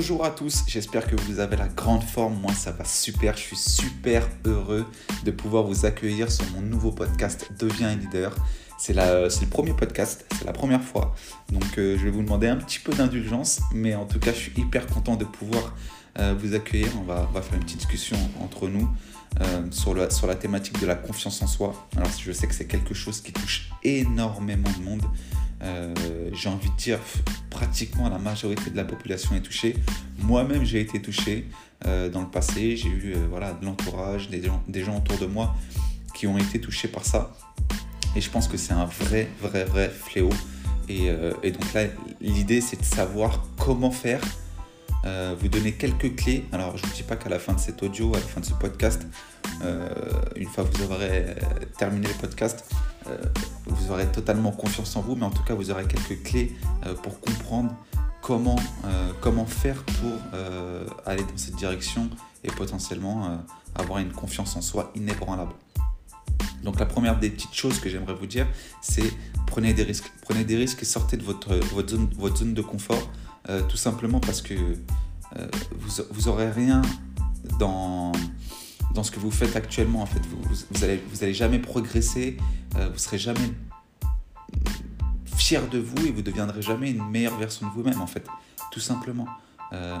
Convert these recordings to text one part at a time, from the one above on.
Bonjour à tous, j'espère que vous avez la grande forme. Moi, ça va super. Je suis super heureux de pouvoir vous accueillir sur mon nouveau podcast Deviens un leader. C'est le premier podcast, c'est la première fois. Donc, euh, je vais vous demander un petit peu d'indulgence, mais en tout cas, je suis hyper content de pouvoir euh, vous accueillir. On va, va, faire une petite discussion entre nous euh, sur, la, sur la thématique de la confiance en soi. Alors, je sais que c'est quelque chose qui touche énormément de monde. Euh, j'ai envie de dire, pratiquement la majorité de la population est touchée. Moi-même, j'ai été touché euh, dans le passé. J'ai eu euh, voilà, de l'entourage, des gens, des gens autour de moi qui ont été touchés par ça. Et je pense que c'est un vrai, vrai, vrai fléau. Et, donc là, l'idée, c'est de savoir comment faire. vous donner quelques clés. Alors, je ne dis pas qu'à la fin de cet audio, à la fin de ce podcast, une fois que vous aurez terminé le podcast, vous aurez totalement confiance en vous, mais en tout cas, vous aurez quelques clés euh, pour comprendre comment, euh, comment faire pour aller dans cette direction et potentiellement avoir une confiance en soi inébranlable. Donc la première des petites choses que j'aimerais vous dire, c'est prenez des risques. Prenez des risques et sortez de votre, votre, zone, votre zone de confort, tout simplement parce que vous, vous aurez rien dans, dans ce que vous faites actuellement. En fait, vous, allez, vous allez jamais progresser, euh, vous serez jamais fier de vous et vous deviendrez jamais une meilleure version de vous-même. En fait, tout simplement. Euh,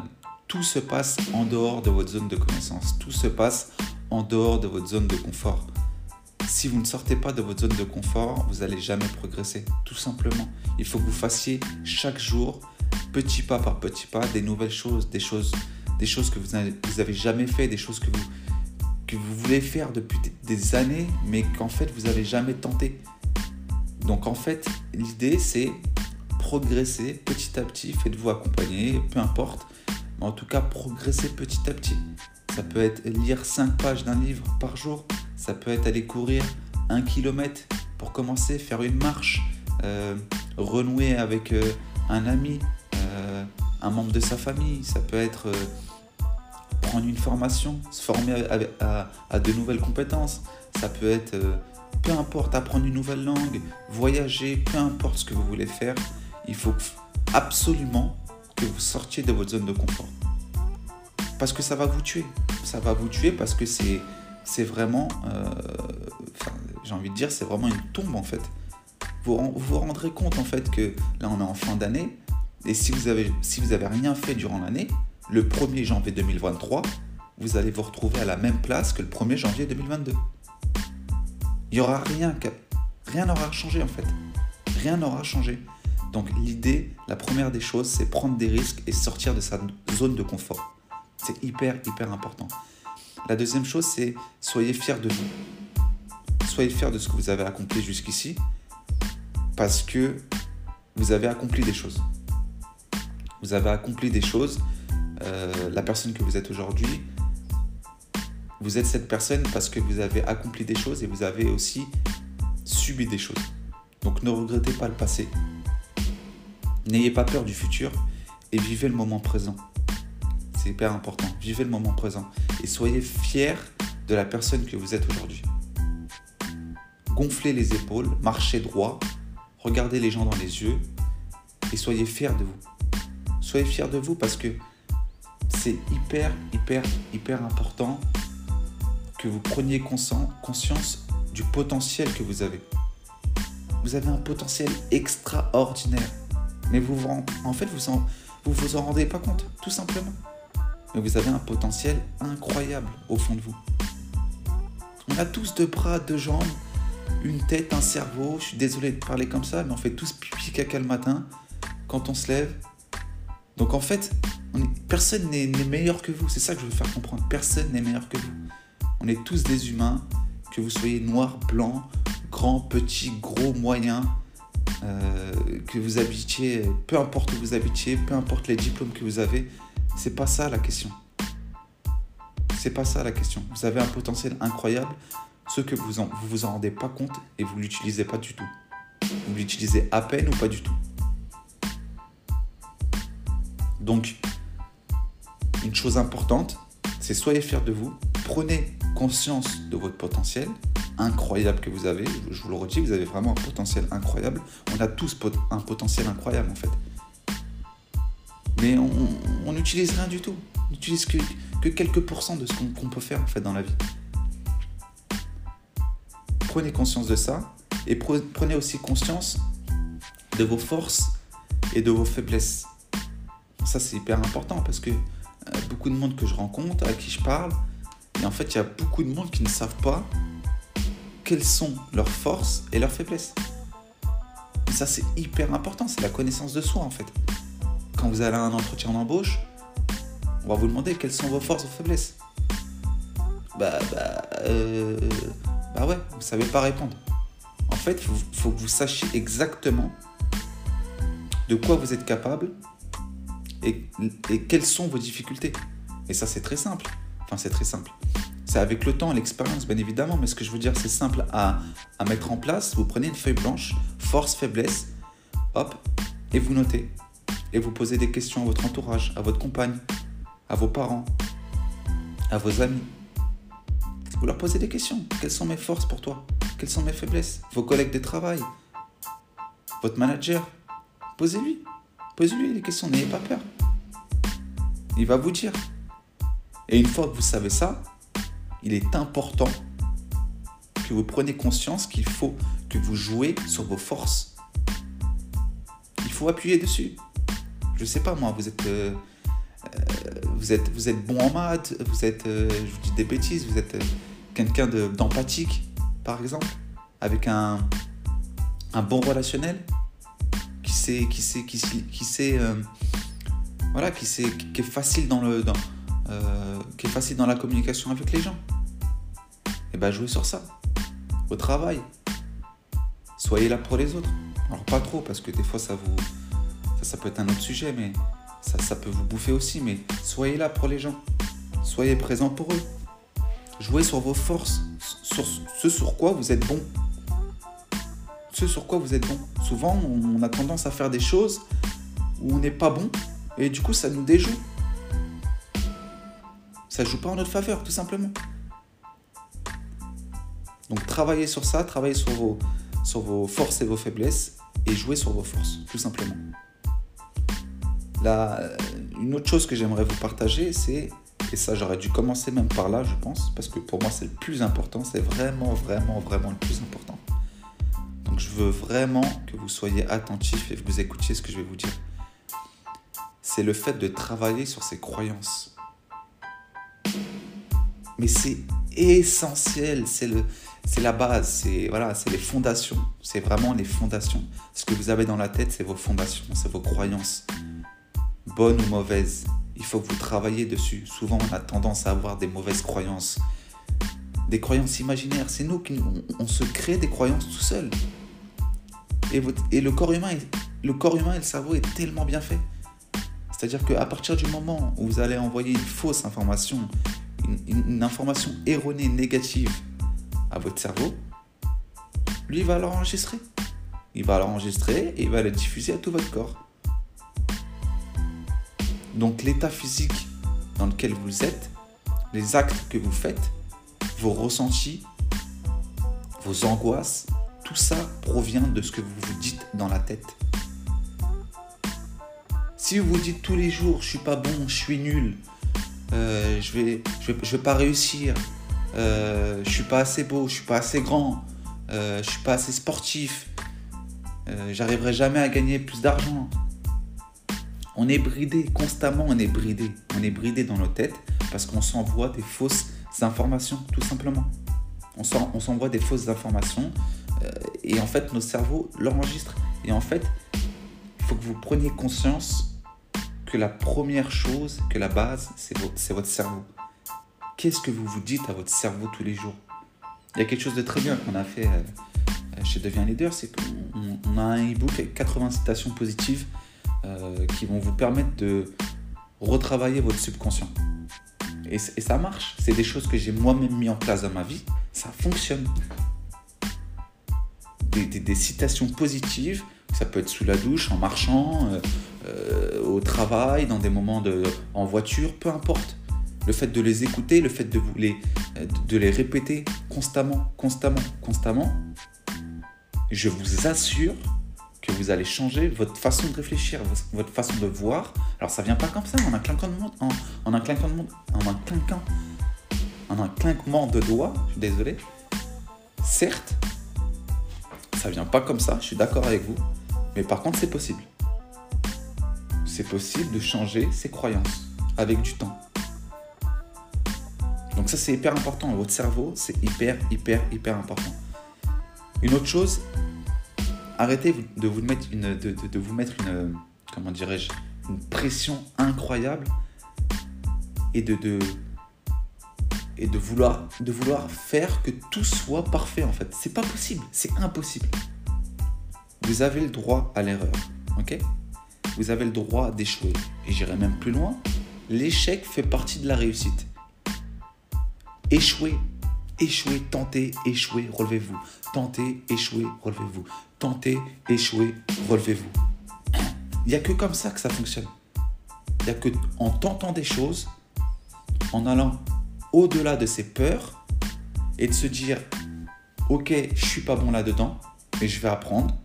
tout se passe en dehors de votre zone de connaissance. Tout se passe en dehors de votre zone de confort. Si vous ne sortez pas de votre zone de confort, vous n'allez jamais progresser. Tout simplement. Il faut que vous fassiez chaque jour, petit pas par petit pas, des nouvelles choses, des choses, des choses que vous n'avez jamais fait, des choses que vous, que vous voulez faire depuis des années, mais qu'en fait vous n'avez jamais tenté. Donc en fait, l'idée c'est progresser petit à petit, faites-vous accompagner, peu importe, mais en tout cas progresser petit à petit. Ça peut être lire 5 pages d'un livre par jour, ça peut être aller courir un kilomètre pour commencer, faire une marche, euh, renouer avec euh, un ami, euh, un membre de sa famille, ça peut être prendre une formation, se former à, de nouvelles compétences. Ça peut être, peu importe, apprendre une nouvelle langue, voyager, peu importe ce que vous voulez faire. Il faut absolument que vous sortiez de votre zone de confort. Parce que ça va vous tuer. Ça va vous tuer parce que c'est, c'est vraiment, euh, j'ai envie de dire, c'est vraiment une tombe en fait. Vous vous rendrez compte en fait que là on est en fin d'année et si vous avez, rien fait durant l'année, le 1er janvier 2023, vous allez vous retrouver à la même place que le 1er janvier 2022. Il n'y aura rien, rien n'aura changé en fait. Rien n'aura changé. Donc l'idée, la première des choses, c'est prendre des risques et sortir de sa zone de confort. C'est hyper, hyper important. La deuxième chose, c'est soyez fiers de vous. Soyez fiers de ce que vous avez accompli jusqu'ici parce que vous avez accompli des choses. Vous avez accompli des choses euh, la personne que vous êtes aujourd'hui, vous êtes cette personne parce que vous avez accompli des choses et vous avez aussi subi des choses. Donc ne regrettez pas le passé. N'ayez pas peur du futur et vivez le moment présent. C'est hyper important. Vivez le moment présent et soyez fiers de la personne que vous êtes aujourd'hui. Gonflez les épaules, marchez droit, regardez les gens dans les yeux et soyez fiers de vous. Soyez fiers de vous parce que c'est hyper, hyper, hyper important que vous preniez conscience du potentiel que vous avez. Vous avez un potentiel extraordinaire. Mais vous, en fait, vous en, vous vous en rendez pas compte, tout simplement. Mais vous avez un potentiel incroyable au fond de vous. On a tous deux bras, deux jambes, une tête, un cerveau. Je suis désolé de parler comme ça, mais on fait tous pipi caca le matin quand on se lève. Donc en fait, personne n'est meilleur que vous. C'est ça que je veux faire comprendre. Personne n'est meilleur que vous. On est tous des humains, que vous soyez noir, blanc, grand, petit, gros, moyen, euh, que vous habitiez, peu importe où vous habitiez, peu importe les diplômes que vous avez. C'est pas ça la question. C'est pas ça la question. Vous avez un potentiel incroyable, ce que vous en, vous, vous en rendez pas compte et vous l'utilisez pas du tout. Vous l'utilisez à peine ou pas du tout. Donc, une chose importante, c'est soyez fiers de vous, prenez conscience de votre potentiel incroyable que vous avez. Je vous le redis, vous avez vraiment un potentiel incroyable. On a tous un potentiel incroyable en fait. Mais on n'utilise rien du tout. On n'utilise que, que, quelques pourcents de ce qu'on peut faire en fait dans la vie. Prenez conscience de ça et prenez aussi conscience de vos forces et de vos faiblesses. Ça, c'est hyper important parce que euh, beaucoup de monde que je rencontre, à qui je parle, et en fait, il y a beaucoup de monde qui ne savent pas quelles sont leurs forces et leurs faiblesses. Et ça, c'est hyper important, c'est la connaissance de soi en fait. Quand vous allez à un entretien d'embauche, on va vous demander quelles sont vos forces et vos faiblesses. Bah, bah, euh, bah ouais, vous savez pas répondre. En fait, il faut, que vous sachiez exactement de quoi vous êtes capable et, quelles sont vos difficultés. Et ça, c'est très simple. Enfin, c'est très simple. C'est avec le temps, l'expérience, bien évidemment, mais ce que je veux dire, c'est simple à, à, mettre en place. Vous prenez une feuille blanche, force, faiblesse, hop, et vous notez. Et vous posez des questions à votre entourage, à votre compagne, à vos parents, à vos amis. Vous leur posez des questions. Quelles sont mes forces pour toi? Quelles sont mes faiblesses? Vos collègues de travail? Votre manager? Posez-lui. Posez-lui les questions, n'ayez pas peur. Il va vous dire. Et une fois que vous savez ça, il est important que vous preniez conscience qu'il faut que vous jouez sur vos forces. Il faut appuyer dessus. Je ne sais pas moi, vous êtes, euh, euh, vous êtes, vous êtes bon en maths, vous êtes, euh, je vous dis des bêtises, vous êtes quelqu'un d'empathique, par exemple, avec un, un bon relationnel, qui sait, qui sait, qui, voilà, qui sait, qui est facile dans le, euh, qui est facile dans la communication avec les gens. Et eh ben jouez sur ça, au travail. Soyez là pour les autres. Alors pas trop parce que des fois ça vous, ça, ça peut être un autre sujet, mais ça, ça peut vous bouffer aussi. Mais soyez là pour les gens. Soyez présent pour eux. Jouez sur vos forces, sur ce sur quoi vous êtes bon. Ce sur quoi vous êtes bon. Souvent, on a tendance à faire des choses où on n'est pas bon et du coup, ça nous déjoue. Ça joue pas en notre faveur, tout simplement. Donc, travaillez sur ça, travaillez sur vos, sur vos forces et vos faiblesses et jouez sur vos forces, tout simplement. Là, une autre chose que j'aimerais vous partager, c'est et ça, j'aurais dû commencer même par là, je pense, parce que pour moi, c'est le plus important. C'est vraiment, vraiment, vraiment le plus important. Donc, je veux vraiment que vous soyez attentifs et que vous écoutiez ce que je vais vous dire. C'est le fait de travailler sur ses croyances. Mais c'est essentiel, c'est le, c'est la base, c'est voilà, c'est les fondations, c'est vraiment les fondations. Ce que vous avez dans la tête, c'est vos fondations, c'est vos croyances, bonnes ou mauvaises il faut que vous travaillez dessus. Souvent, on a tendance à avoir des mauvaises croyances, des croyances imaginaires. C'est nous qui on, se crée des croyances tout seul. Et, et le corps humain, le corps humain et le cerveau est tellement bien fait. C'est-à-dire qu'à partir du moment où vous allez envoyer une fausse information, une, information erronée, négative à votre cerveau, lui va l'enregistrer. Il va l'enregistrer et il va le diffuser à tout votre corps. Donc l'état physique dans lequel vous êtes, les actes que vous faites, vos ressentis, vos angoisses, tout ça provient de ce que vous vous dites dans la tête. Si vous vous dites tous les jours, je suis pas bon, je suis nul, euh, je vais, je vais, pas réussir, euh, je suis pas assez beau, je suis pas assez grand, euh, je suis pas assez sportif, euh, j'arriverai jamais à gagner plus d'argent, on est bridé, constamment on est bridé. On est bridé dans nos têtes parce qu'on s'envoie des fausses informations, tout simplement. On s'envoie des fausses informations euh, et en fait nos cerveaux l'enregistrent. Et en fait, il faut que vous preniez conscience que la première chose, que la base, c'est votre, cerveau. Qu'est-ce que vous vous dites à votre cerveau tous les jours? Il y a quelque chose de très bien qu'on a fait euh, chez Deviens Leader, c'est qu'on a un e-book avec 80 citations positives euh, qui vont vous permettre de retravailler votre subconscient. Et, ça marche. C'est des choses que j'ai moi-même mis en place dans ma vie. Ça fonctionne. Des, citations positives, ça peut être sous la douche, en marchant, euh, euh, au travail, dans des moments de, en voiture, peu importe. Le fait de les écouter, le fait de, vous les, de les répéter constamment, constamment, constamment, je vous assure que vous allez changer votre façon de réfléchir, votre façon de voir. Alors ça vient pas comme ça, en un clinquant de monde, en, un clinquant de monde, en un clinquant, en un clinquement de doigts. Je suis désolé. Certes, ça vient pas comme ça. Je suis d'accord avec vous, mais par contre c'est possible. C'est possible de changer ses croyances avec du temps. Donc ça c'est hyper important. Votre cerveau c'est hyper hyper hyper important. Une autre chose, arrêtez de vous mettre une, de, vous mettre une, comment dirais-je, une pression incroyable et de, de, et de vouloir, de vouloir faire que tout soit parfait en fait. C'est pas possible, c'est impossible. Vous avez le droit à l'erreur, ok? Vous avez le droit d'échouer. Et j'irai même plus loin. L'échec fait partie de la réussite. Échouer, échouer, tenter, échouer, relevez-vous. Tentez, échouer, relevez-vous. Tentez, échouer, relevez-vous. Il n'y a que comme ça que ça fonctionne. Il n'y a que en tentant des choses, en allant au-delà de ses peurs et de se dire ok, je suis pas bon là-dedans, mais je vais apprendre.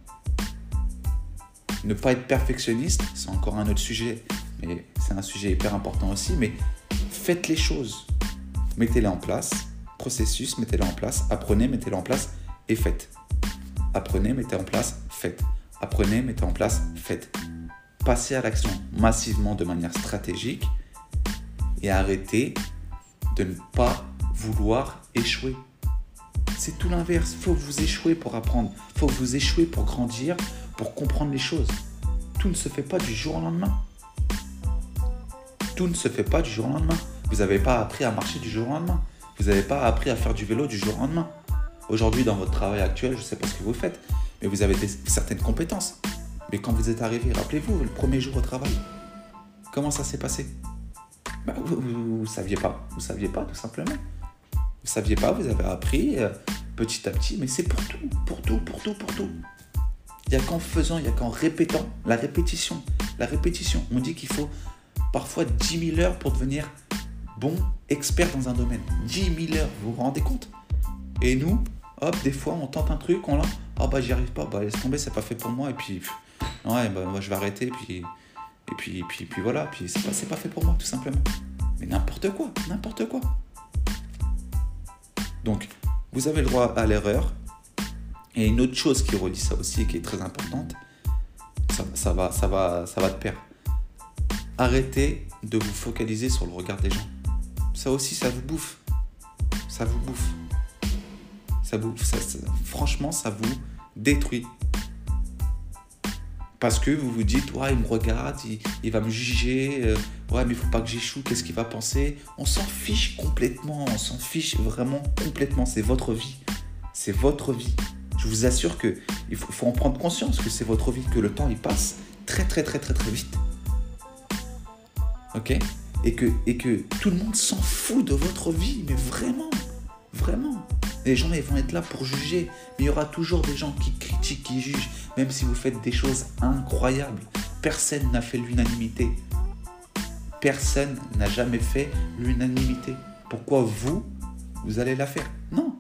Ne pas être perfectionniste, c'est encore un autre sujet, mais c'est un sujet hyper important aussi. Mais faites les choses, mettez-les en place, processus, mettez-les en place, apprenez, mettez-les en place et faites. Apprenez, mettez en place, faites. Apprenez, mettez en place, faites. Passez à l'action massivement de manière stratégique et arrêtez de ne pas vouloir échouer. C'est tout l'inverse. Faut vous échouez pour apprendre. Faut vous échouez pour grandir, pour comprendre les choses. Tout ne se fait pas du jour au lendemain. Tout ne se fait pas du jour au lendemain. Vous n'avez pas appris à marcher du jour au lendemain. Vous n'avez pas appris à faire du vélo du jour au lendemain. Aujourd'hui, dans votre travail actuel, je ne sais pas ce que vous faites, mais vous avez certaines compétences. Mais quand vous êtes arrivé, rappelez-vous, le premier jour au travail, comment ça s'est passé? Bah, Vous ne saviez pas. Vous ne saviez pas, tout simplement. Vous ne saviez pas, vous avez appris euh, petit à petit, mais c'est pour tout, pour tout, pour tout, pour tout. Il n'y a qu'en faisant, il n'y a qu'en répétant. La répétition. La répétition. On dit qu'il faut parfois 10 000 heures pour devenir bon expert dans un domaine. 10 000 heures, vous vous rendez compte? Et nous, hop, des fois, on tente un truc, on l'a, ah bah j'y arrive pas, bah laisse tomber, c'est pas fait pour moi, et puis, ouais, bah moi je vais arrêter, puis, et puis, puis, puis voilà, puis c'est pas, pas fait pour moi, tout simplement. Mais n'importe quoi, n'importe quoi. Donc, vous avez le droit à l'erreur. Et une autre chose qui relie ça aussi, qui est très importante, ça, va, ça, va, ça va de pair. Arrêtez de vous focaliser sur le regard des gens. Ça aussi, ça vous bouffe. Ça vous bouffe. Ça franchement, ça vous détruit. Parce que vous vous dites, ouais, il me regarde, il, va me juger, euh, ouais, mais il faut pas que j'échoue, qu'est-ce qu'il va penser? On s'en fiche complètement, on s'en fiche vraiment complètement, c'est votre vie. C'est votre vie. Je vous assure que il faut, en prendre conscience que c'est votre vie, que le temps il passe très très très très très vite. Ok? Et que, et que tout le monde s'en fout de votre vie, mais vraiment, vraiment. Les gens, ils vont être là pour juger. Mais il y aura toujours des gens qui critiquent, qui jugent, même si vous faites des choses incroyables. Personne n'a fait l'unanimité. Personne n'a jamais fait l'unanimité. Pourquoi vous, vous allez la faire? Non.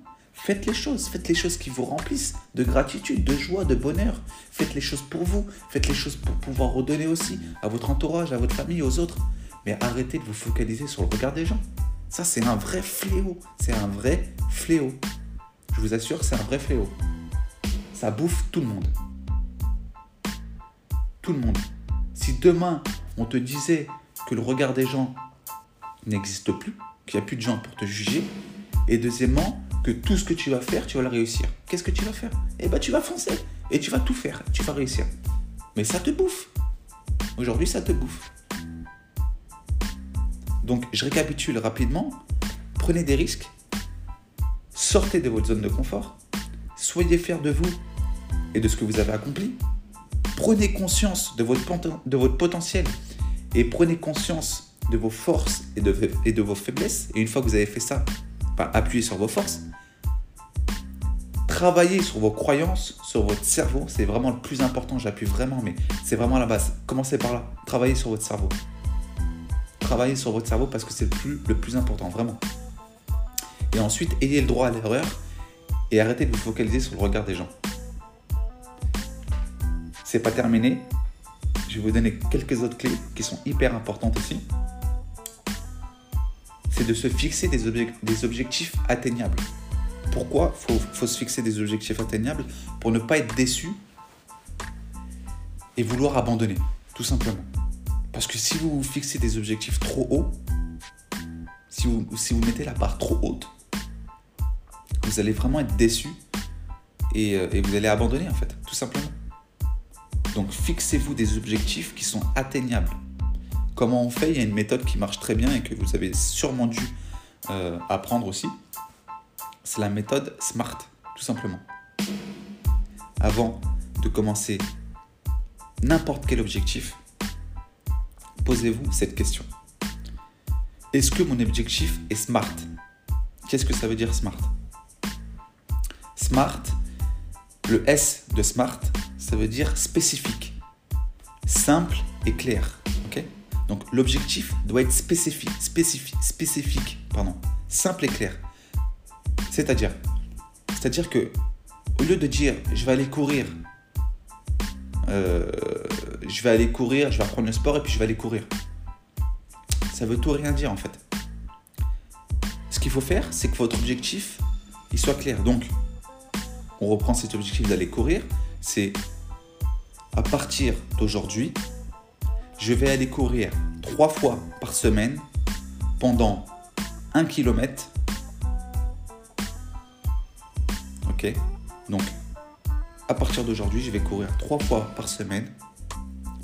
Faites les choses, faites les choses qui vous remplissent de gratitude, de joie, de bonheur. Faites les choses pour vous, faites les choses pour pouvoir redonner aussi à votre entourage, à votre famille, aux autres. Mais arrêtez de vous focaliser sur le regard des gens. Ça, c'est un vrai fléau. C'est un vrai fléau. Je vous assure, c'est un vrai fléau. Ça bouffe tout le monde. Tout le monde. Si demain, on te disait que le regard des gens n'existe plus, qu'il n'y a plus de gens pour te juger, et deuxièmement, que tout ce que tu vas faire, tu vas le réussir. Qu'est-ce que tu vas faire? Eh bien, tu vas foncer. Et tu vas tout faire. Tu vas réussir. Mais ça te bouffe. Aujourd'hui, ça te bouffe. Donc, je récapitule rapidement. Prenez des risques. Sortez de votre zone de confort. Soyez fiers de vous et de ce que vous avez accompli. Prenez conscience de votre, de votre potentiel et prenez conscience de vos forces et de, vos faiblesses. Et une fois que vous avez fait ça, appuyez sur vos forces. Travaillez sur vos croyances, sur votre cerveau. C'est vraiment le plus important. J'appuie vraiment, mais c'est vraiment la base. Commencez par là. Travaillez sur votre cerveau. Travaillez sur votre cerveau parce que c'est le plus, le plus important, vraiment. Et ensuite, ayez le droit à l'erreur et arrêtez de vous focaliser sur le regard des gens. c'est pas terminé. Je vais vous donner quelques autres clés qui sont hyper importantes aussi. C'est de se fixer des objectifs atteignables. Pourquoi il faut, se fixer des objectifs atteignables Pour ne pas être déçu et vouloir abandonner, tout simplement. Parce que si vous vous fixez des objectifs trop hauts, si vous, si vous mettez la barre trop haute, vous allez vraiment être déçu et, euh, vous allez abandonner en fait, tout simplement. Donc fixez-vous des objectifs qui sont atteignables. Comment on fait? Il y a une méthode qui marche très bien et que vous avez sûrement dû euh, apprendre aussi c'est la méthode SMART, tout simplement. Avant de commencer n'importe quel objectif, posez-vous cette question. Est-ce que mon objectif est SMART? Qu'est-ce que ça veut dire SMART? SMART, le S de SMART, ça veut dire spécifique, simple et clair. Donc l'objectif doit être spécifique, spécifique, spécifique, pardon, simple et clair. C'est-à-dire, que au lieu de dire je vais aller courir, euh, je vais aller courir, je vais apprendre le sport et puis je vais aller courir, ça veut tout rien dire en fait. Ce qu'il faut faire, c'est que votre objectif soit clair. Donc, on reprend cet objectif d'aller courir, c'est à partir d'aujourd'hui, je vais aller courir trois fois par semaine pendant un kilomètre Donc, à partir d'aujourd'hui, je vais courir trois fois par semaine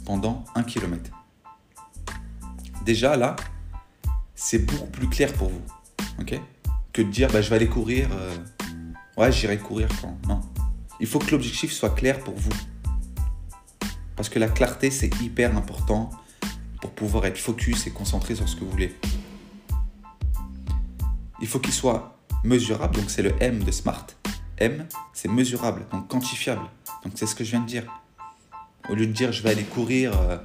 pendant un kilomètre. Déjà là, c'est beaucoup plus clair pour vous, ok? Que de dire, bah, je vais aller courir. Euh, ouais, j'irai courir quand. Non. Il faut que l'objectif soit clair pour vous. Parce que la clarté, c'est hyper important pour pouvoir être focus et concentré sur ce que vous voulez. Il faut qu'il soit mesurable, donc c'est le M de SMART. M, c'est mesurable, donc quantifiable. Donc c'est ce que je viens de dire. Au lieu de dire je vais aller courir, euh,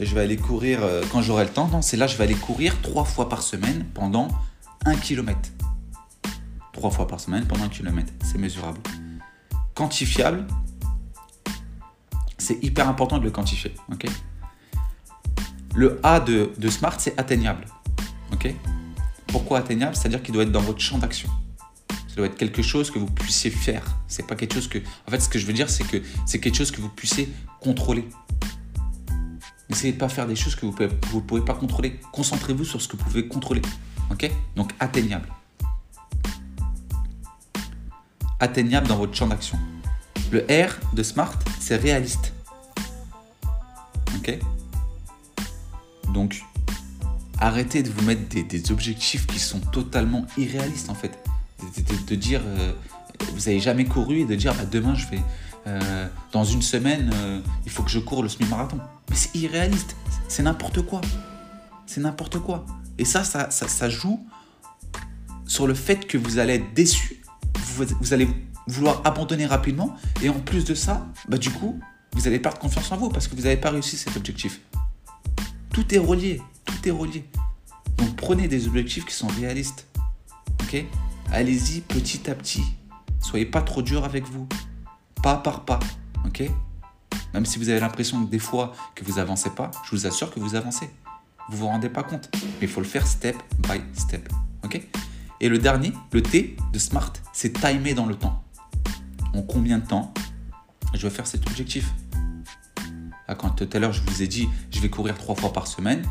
je vais aller courir euh, quand j'aurai le temps, non, c'est là je vais aller courir trois fois par semaine pendant un kilomètre. Trois fois par semaine pendant un kilomètre, c'est mesurable. Quantifiable, c'est hyper important de le quantifier. le A de, de Smart, c'est atteignable. Pourquoi atteignable? C'est-à-dire qu'il doit être dans votre champ d'action doit être quelque chose que vous puissiez faire. C'est pas quelque chose que. En fait, ce que je veux dire, c'est que c'est quelque chose que vous puissiez contrôler. N'essayez de pas faire des choses que vous ne pouvez pas contrôler. Concentrez-vous sur ce que vous pouvez contrôler. Ok? Donc atteignable. Atteignable dans votre champ d'action. Le R de Smart, c'est réaliste. Ok? Donc, arrêtez de vous mettre des objectifs qui sont totalement irréalistes en fait de, dire euh, vous n'avez jamais couru et de dire bah, demain je vais euh, dans une semaine euh, il faut que je cours le semi-marathon. Mais c'est irréaliste, c'est n'importe quoi. C'est n'importe quoi. Et ça, ça, ça, joue sur le fait que vous allez être déçu, vous, allez vouloir abandonner rapidement, et en plus de ça, bah, du coup, vous allez perdre confiance en vous parce que vous n'avez pas réussi cet objectif. Tout est relié, tout est relié. Donc prenez des objectifs qui sont réalistes. Ok? Allez-y petit à petit. Soyez pas trop dur avec vous. Pas par pas. Ok? Même si vous avez l'impression que des fois que vous avancez pas, je vous assure que vous avancez. Vous vous rendez pas compte. Mais il faut le faire step by step. Ok? Et le dernier, le T de SMART, c'est timer dans le temps. En combien de temps je vais faire cet objectif? Ah, Quand tout à l'heure je vous ai dit je vais courir trois fois par semaine,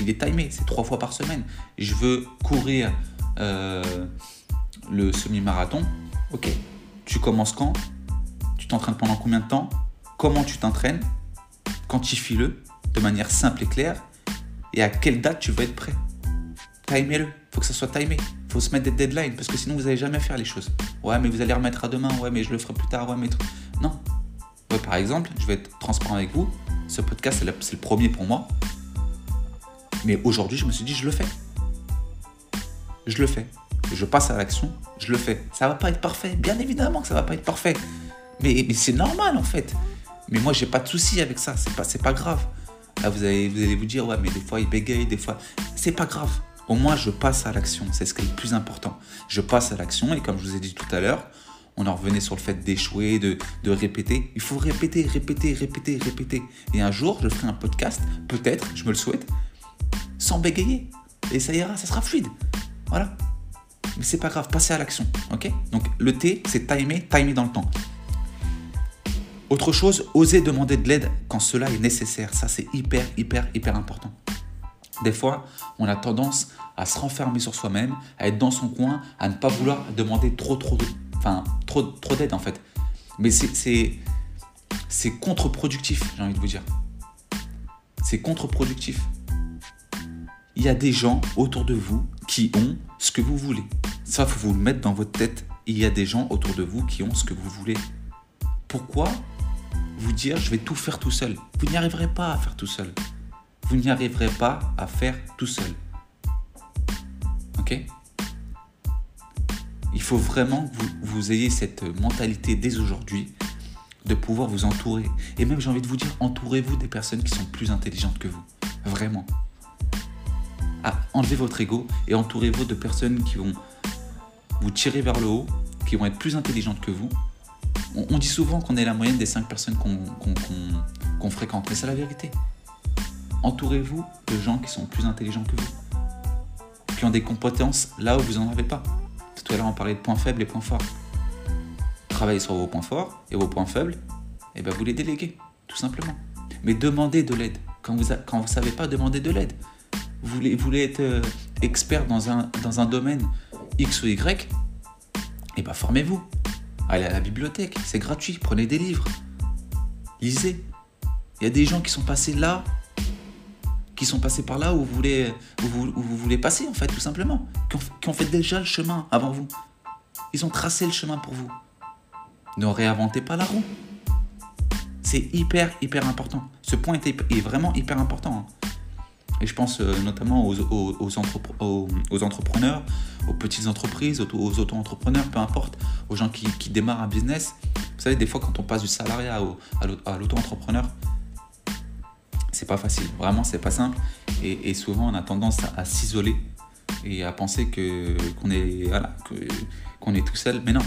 il est timé, c'est trois fois par semaine. Je veux courir euh, le semi-marathon, ok, tu commences quand? Tu t'entraînes pendant combien de temps? Comment tu t'entraînes? Quantifie-le de manière simple et claire. Et à quelle date tu veux être prêt? Timez-le. Il faut que ça soit timé. Il faut se mettre des deadlines parce que sinon vous n'allez jamais faire les choses. Ouais, mais vous allez remettre à demain. Ouais, mais je le ferai plus tard. Ouais, mais. Non. Ouais, par exemple, je vais être transparent avec vous. Ce podcast, c'est le premier pour moi. Mais aujourd'hui, je me suis dit, je le fais. Je le fais je passe à l'action, je le fais. Ça va pas être parfait, bien évidemment que ça va pas être parfait. Mais, c'est normal en fait. Mais moi j'ai pas de souci avec ça, c'est pas, pas grave. Là vous allez, vous dire, ouais mais des fois il bégaye, des fois... C'est pas grave. Au moins je passe à l'action, c'est ce qui est le plus important. Je passe à l'action et comme je vous ai dit tout à l'heure, on en revenait sur le fait d'échouer, de répéter. Il faut répéter, répéter, répéter, répéter. Et un jour, je ferai un podcast, peut-être, je me le souhaite, sans bégayer. Et ça ira, ça sera fluide. Voilà. Mais c'est pas grave, passez à l'action. Ok? Donc le T, c'est timer, timer dans le temps. Autre chose, oser demander de l'aide quand cela est nécessaire. Ça, c'est hyper, hyper, hyper important. Des fois, on a tendance à se renfermer sur soi-même, à être dans son coin, à ne pas vouloir demander trop, trop, enfin, trop, trop d'aide en fait. Mais c'est, c'est contre-productif, j'ai envie de vous dire. C'est contre-productif. Il y a des gens autour de vous qui ont ce que vous voulez. Ça, faut vous le mettre dans votre tête. Il y a des gens autour de vous qui ont ce que vous voulez. Pourquoi vous dire je vais tout faire tout seul? Vous n'y arriverez pas à faire tout seul. Vous n'y arriverez pas à faire tout seul. Ok? Il faut vraiment que vous, vous ayez cette mentalité dès aujourd'hui de pouvoir vous entourer. Et même j'ai envie de vous dire, entourez-vous des personnes qui sont plus intelligentes que vous. Vraiment. Ah, enlevez votre ego et entourez-vous de personnes qui vont vous tirer vers le haut, qui vont être plus intelligentes que vous. On, dit souvent qu'on est la moyenne des 5 personnes qu'on fréquente, mais c'est la vérité. Entourez-vous de gens qui sont plus intelligents que vous, qui ont des compétences là où vous n'en avez pas. Tout à l'heure, on parlait de points faibles et points forts. Travaillez sur vos points forts et vos points faibles, et ben vous les déléguez, tout simplement. Mais demandez de l'aide. Quand vous ne savez pas, demander de l'aide vous voulez, être euh, expert dans un, domaine X ou Y, et eh bien formez-vous. Allez à la bibliothèque, c'est gratuit, prenez des livres. Lisez. Il y a des gens qui sont passés là, qui sont passés par là où vous voulez, où vous, vous voulez passer, en fait, tout simplement. Qui ont, fait déjà le chemin avant vous. Ils ont tracé le chemin pour vous. Ne réinventez pas la roue. C'est hyper, hyper important. Ce point est, est vraiment hyper important. Hein. Et je pense euh, notamment aux, aux, entrepreneurs, aux petites entreprises, aux, auto-entrepreneurs, peu importe, aux gens qui, démarrent un business. Vous savez, des fois, quand on passe du salariat à l'auto-entrepreneur, c'est pas facile. Vraiment, c'est pas simple. Et, souvent, on a tendance à, s'isoler et à penser que qu'on est voilà, est tout seul. Mais non,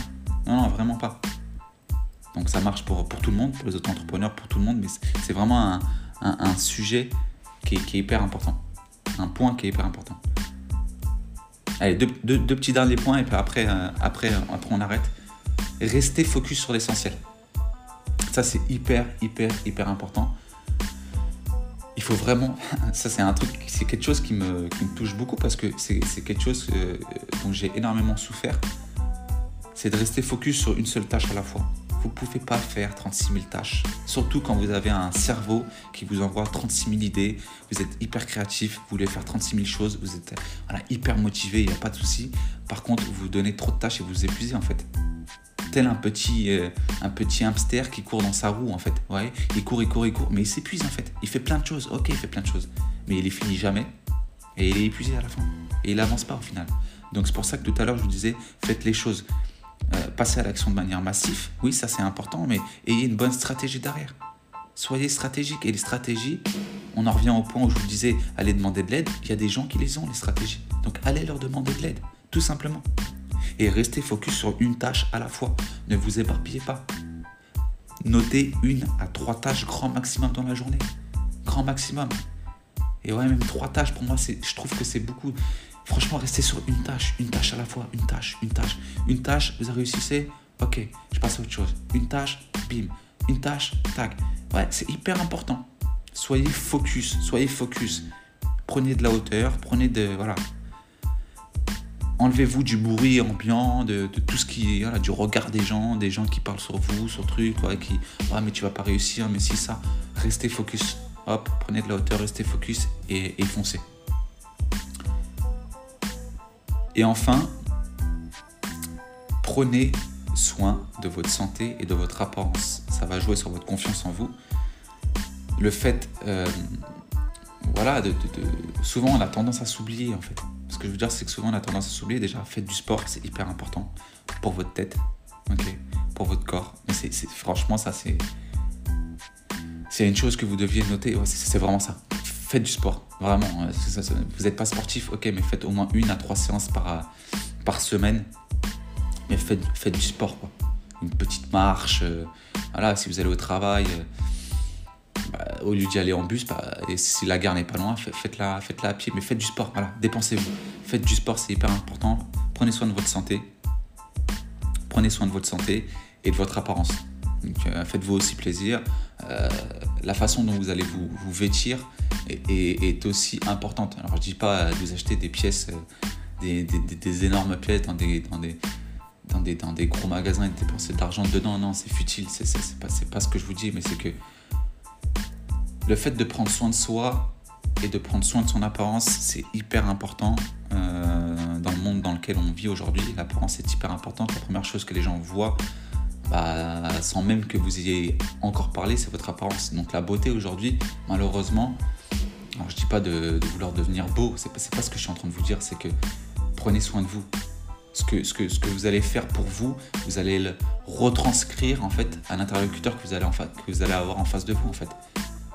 non, non, vraiment pas. Donc ça marche pour, pour tout le monde, pour les auto-entrepreneurs, pour tout le monde, mais c'est vraiment un, un sujet qui est, hyper important. Un point qui est hyper important. Allez, deux, petits derniers points et puis après, euh, après, après on arrête. Restez focus sur l'essentiel. Ça, c'est hyper, hyper, hyper important. Il faut vraiment. Ça, c'est un truc, c'est quelque chose qui me, qui me, touche beaucoup parce que c'est quelque chose euh, dont j'ai énormément souffert. C'est de rester focus sur une seule tâche à la fois. Vous ne pouvez pas faire 36 000 tâches. Surtout quand vous avez un cerveau qui vous envoie 36 000 idées. Vous êtes hyper créatif, vous voulez faire 36 000 choses, vous êtes hyper motivé, il n'y a pas de souci. Par contre, vous vous donnez trop de tâches et vous vous épuisez en fait. Tel un petit, euh, un petit hamster qui court dans sa roue en fait. Ouais, il court, il court, il court, mais il s'épuise en fait. Il fait plein de choses, ok, il fait plein de choses. Mais il les finit jamais et il est épuisé à la fin. Et il n'avance pas au final. Donc c'est pour ça que tout à l'heure je vous disais, faites les choses euh, passer à l'action de manière massive, oui, ça c'est important, mais ayez une bonne stratégie derrière. Soyez stratégique. Et les stratégies, on en revient au point où je vous disais, allez demander de l'aide. Il y a des gens qui les ont, les stratégies. Donc allez leur demander de l'aide, tout simplement. Et restez focus sur une tâche à la fois. Ne vous éparpillez pas. Notez une à trois tâches grand maximum dans la journée. Grand maximum. Et ouais, même trois tâches, pour moi, je trouve que c'est beaucoup. Franchement, restez sur une tâche, une tâche à la fois, une tâche, une tâche. Une tâche, vous réussissez, ok, je passe à autre chose. Une tâche, bim. Une tâche, tac. Ouais, c'est hyper important. Soyez focus, soyez focus. Prenez de la hauteur, prenez de. Voilà. Enlevez-vous du bruit ambiant, de, tout ce qui. Voilà, du regard des gens, des gens qui parlent sur vous, sur truc, ouais, qui. Ah, mais tu vas pas réussir, mais si ça. Restez focus. Hop, prenez de la hauteur, restez focus et, et foncez. Et enfin, prenez soin de votre santé et de votre apparence. Ça va jouer sur votre confiance en vous. Le fait, euh, voilà, souvent on a tendance à s'oublier en fait. Ce que je veux dire, c'est que souvent on a tendance à s'oublier. Déjà, faites du sport, c'est hyper important pour votre tête, pour votre corps. Mais c'est, franchement, ça c'est, c'est une chose que vous deviez noter. c'est vraiment ça faites du sport, vraiment. Hein, vous n'êtes pas sportif, ok, mais faites au moins une à trois séances par, par semaine. Mais faites, faites du sport, quoi. une petite marche. voilà, si vous allez au travail, bah, au lieu d'y aller en bus, bah, et si la gare n'est pas loin, faites-la faites à pied, mais faites du sport. Voilà, dépensez-vous. Faites du sport, c'est hyper important. Prenez soin de votre santé. Prenez soin de votre santé et de votre apparence. Euh, faites-vous aussi plaisir. Euh, la façon dont vous allez vous, vêtir est, aussi importante. Alors je dis pas de vous acheter des pièces, euh, des, énormes pièces dans des, gros magasins et dépenser de l'argent dedans. Non, c'est futile. C'est pas, pas ce que je vous dis, mais c'est que le fait de prendre soin de soi et de prendre soin de son apparence, c'est hyper important dans le monde dans lequel on vit aujourd'hui. L'apparence est hyper importante. La première chose que les gens voient bah, sans même que vous ayez encore parlé, c'est votre apparence. Donc la beauté aujourd'hui, malheureusement, je dis pas de, vouloir devenir beau, c'est pas, pas ce que je suis en train de vous dire, c'est que prenez soin de vous. Ce que, vous allez faire pour vous, vous allez le retranscrire en fait à l'interlocuteur que vous allez, avoir en face de vous en fait.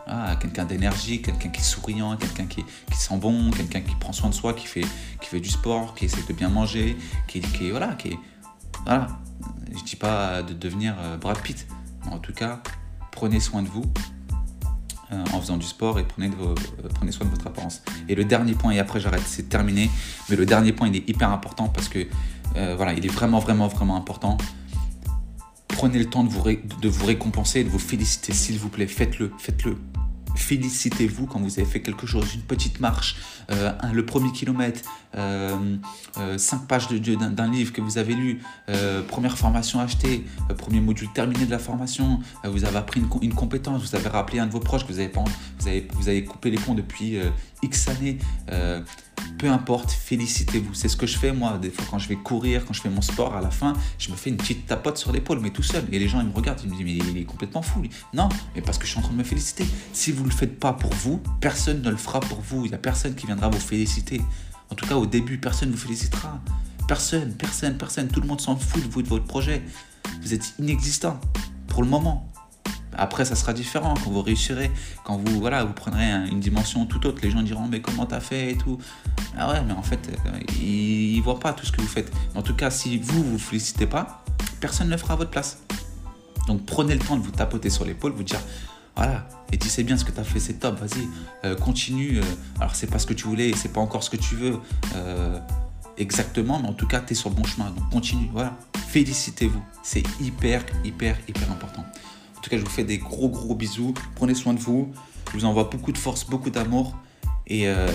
Ah, quelqu'un d'énergie, quelqu'un qui est souriant, quelqu'un qui, qui, sent bon, quelqu'un qui prend soin de soi, qui fait, qui fait du sport, qui essaie de bien manger, qui, qui voilà, qui voilà, je dis pas de devenir euh, Brad Pitt. En tout cas, prenez soin de vous euh, en faisant du sport et euh, prenez soin de votre apparence. Et le dernier point, et après j'arrête, c'est terminé, mais le dernier point, il est hyper important parce que voilà, il est vraiment, vraiment, vraiment important. Prenez le temps de vous, de vous récompenser, de vous féliciter, s'il vous plaît, faites-le, faites-le félicitez-vous quand vous avez fait quelque chose, une petite marche, euh, le premier kilomètre, euh, euh, cinq pages d'un livre que vous avez lu, première formation achetée, premier module terminé de la formation, vous avez appris une, compétence, vous avez rappelé un de vos proches que vous avez, vous vous avez coupé les ponts depuis X années peu importe, félicitez-vous. C'est ce que je fais moi, des fois quand je vais courir, quand je fais mon sport, à la fin, je me fais une petite tapote sur l'épaule, mais tout seul. Et les gens, ils me regardent, ils me disent, mais il est complètement fou. Non, mais parce que je suis en train de me féliciter. Si vous ne le faites pas pour vous, personne ne le fera pour vous. Il n'y a personne qui viendra vous féliciter. En tout cas, au début, personne ne vous félicitera. Personne, personne, personne. Tout le monde s'en fout de vous, de votre projet. Vous êtes inexistant pour le moment. Après, ça sera différent quand vous réussirez, quand vous, voilà, vous prendrez une dimension tout autre. Les gens diront, mais comment t'as fait et tout. Ah ouais, mais en fait, euh, ils, ne voient pas tout ce que vous faites. en tout cas, si vous vous félicitez pas, personne ne fera à votre place. Donc prenez le temps de vous tapoter sur l'épaule, vous dire, voilà, et tu sais bien ce que tu as fait, c'est top, vas-y, euh, continue. Euh, alors c'est pas ce que tu voulais, c'est pas encore ce que tu veux exactement, mais en tout cas, tu es sur le bon chemin. Donc continue, voilà. Félicitez-vous. C'est hyper, hyper, hyper important. Tout cas, je vous fais des gros, gros bisous. Prenez soin de vous. Je vous envoie beaucoup de force, beaucoup d'amour. Et, euh,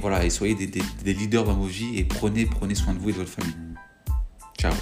voilà, et soyez des, des leaders dans vos vies et prenez, prenez soin de vous et de votre famille. Ciao